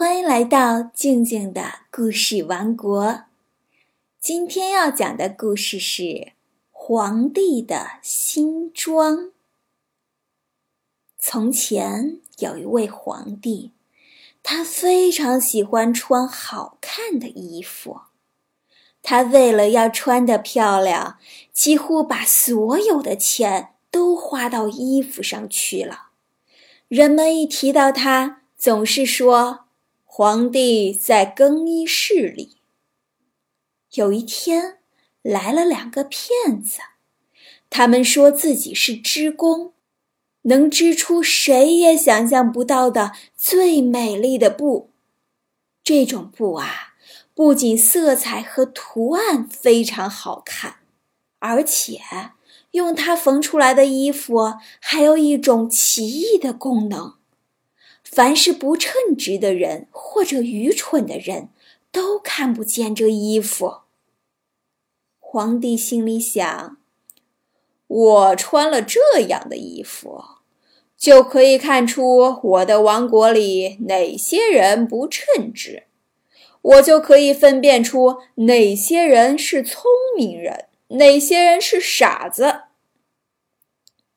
欢迎来到静静的故事王国。今天要讲的故事是《皇帝的新装》。从前有一位皇帝，他非常喜欢穿好看的衣服。他为了要穿得漂亮，几乎把所有的钱都花到衣服上去了。人们一提到他，总是说。皇帝在更衣室里。有一天，来了两个骗子，他们说自己是织工，能织出谁也想象不到的最美丽的布。这种布啊，不仅色彩和图案非常好看，而且用它缝出来的衣服还有一种奇异的功能。凡是不称职的人或者愚蠢的人，都看不见这衣服。皇帝心里想：“我穿了这样的衣服，就可以看出我的王国里哪些人不称职，我就可以分辨出哪些人是聪明人，哪些人是傻子。”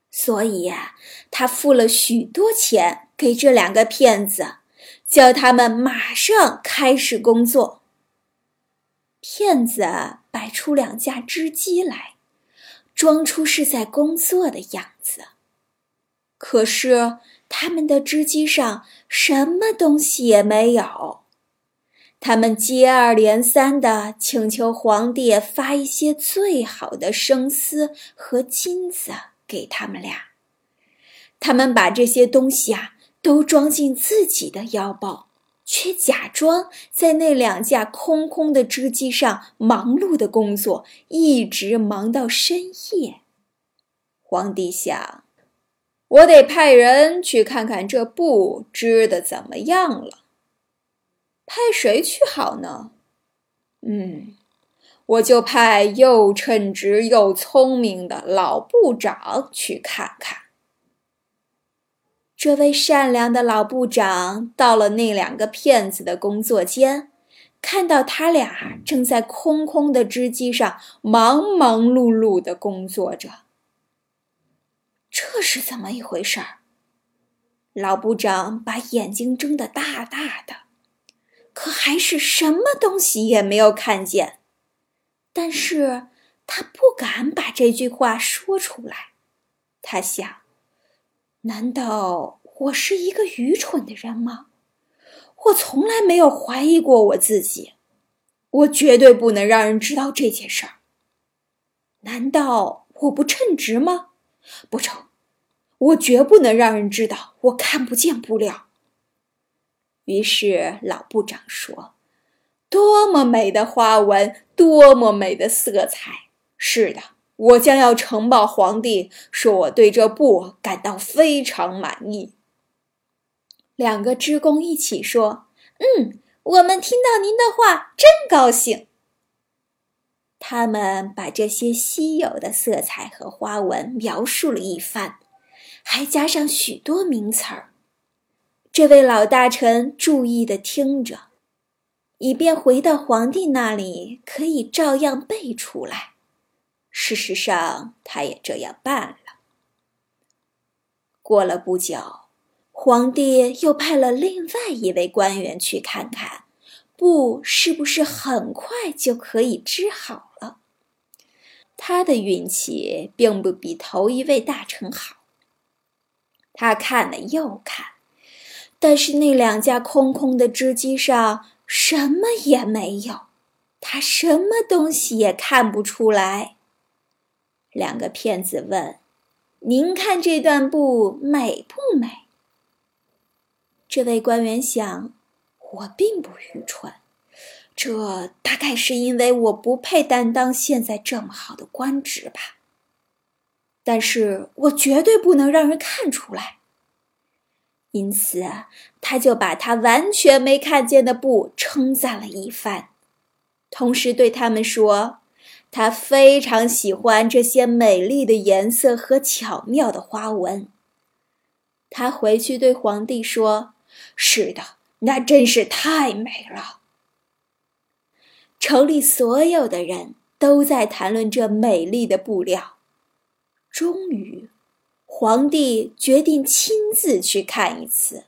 所以呀，他付了许多钱。给这两个骗子，叫他们马上开始工作。骗子摆出两架织机来，装出是在工作的样子。可是他们的织机上什么东西也没有。他们接二连三的请求皇帝发一些最好的生丝和金子给他们俩。他们把这些东西啊。都装进自己的腰包，却假装在那两架空空的织机上忙碌的工作，一直忙到深夜。皇帝想，我得派人去看看这布织的怎么样了。派谁去好呢？嗯，我就派又称职又聪明的老部长去看看。这位善良的老部长到了那两个骗子的工作间，看到他俩正在空空的织机上忙忙碌碌的工作着。这是怎么一回事儿？老部长把眼睛睁得大大的，可还是什么东西也没有看见。但是他不敢把这句话说出来。他想。难道我是一个愚蠢的人吗？我从来没有怀疑过我自己，我绝对不能让人知道这件事儿。难道我不称职吗？不成，我绝不能让人知道我看不见布料。于是老部长说：“多么美的花纹，多么美的色彩！是的。”我将要呈报皇帝，说我对这布感到非常满意。两个织工一起说：“嗯，我们听到您的话，真高兴。”他们把这些稀有的色彩和花纹描述了一番，还加上许多名词儿。这位老大臣注意的听着，以便回到皇帝那里可以照样背出来。事实上，他也这样办了。过了不久，皇帝又派了另外一位官员去看看，布是不是很快就可以织好了。他的运气并不比头一位大臣好。他看了又看，但是那两架空空的织机上什么也没有，他什么东西也看不出来。两个骗子问：“您看这段布美不美？”这位官员想：“我并不愚蠢，这大概是因为我不配担当现在这么好的官职吧。但是我绝对不能让人看出来。”因此，他就把他完全没看见的布称赞了一番，同时对他们说。他非常喜欢这些美丽的颜色和巧妙的花纹。他回去对皇帝说：“是的，那真是太美了。城里所有的人都在谈论这美丽的布料。终于，皇帝决定亲自去看一次。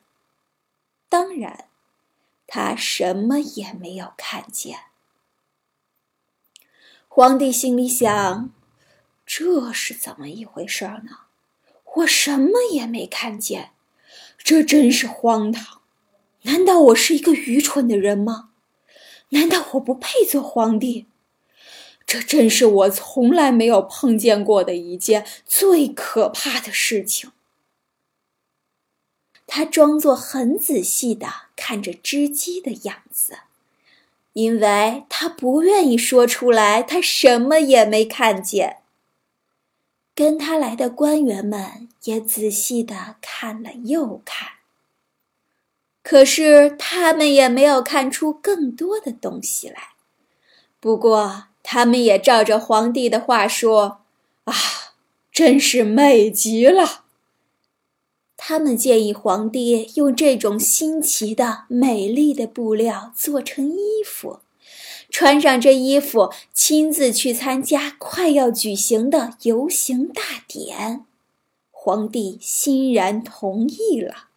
当然，他什么也没有看见。皇帝心里想：“这是怎么一回事呢？我什么也没看见，这真是荒唐！难道我是一个愚蠢的人吗？难道我不配做皇帝？这真是我从来没有碰见过的一件最可怕的事情。”他装作很仔细的看着织机的样子。因为他不愿意说出来，他什么也没看见。跟他来的官员们也仔细的看了又看，可是他们也没有看出更多的东西来。不过，他们也照着皇帝的话说：“啊，真是美极了。”他们建议皇帝用这种新奇的、美丽的布料做成衣服，穿上这衣服，亲自去参加快要举行的游行大典。皇帝欣然同意了。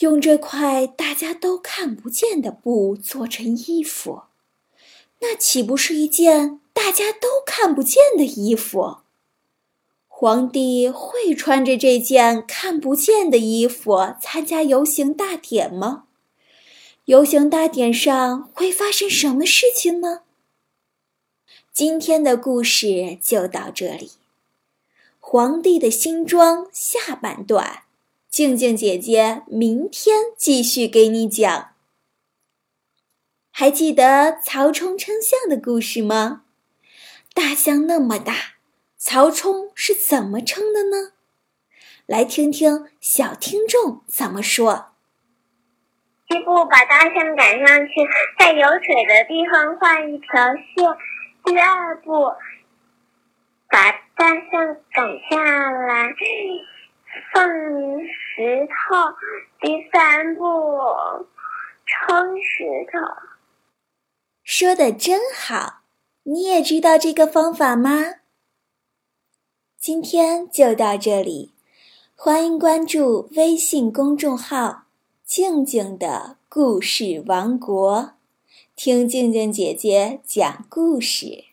用这块大家都看不见的布做成衣服，那岂不是一件大家都看不见的衣服？皇帝会穿着这件看不见的衣服参加游行大典吗？游行大典上会发生什么事情呢？今天的故事就到这里。皇帝的新装下半段，静静姐姐明天继续给你讲。还记得曹冲称象的故事吗？大象那么大。曹冲是怎么称的呢？来听听小听众怎么说。第一步，把大象赶上去，在有水的地方画一条线。第二步，把大象赶下来，放石头。第三步，称石头。说的真好，你也知道这个方法吗？今天就到这里，欢迎关注微信公众号“静静的故事王国”，听静静姐姐讲故事。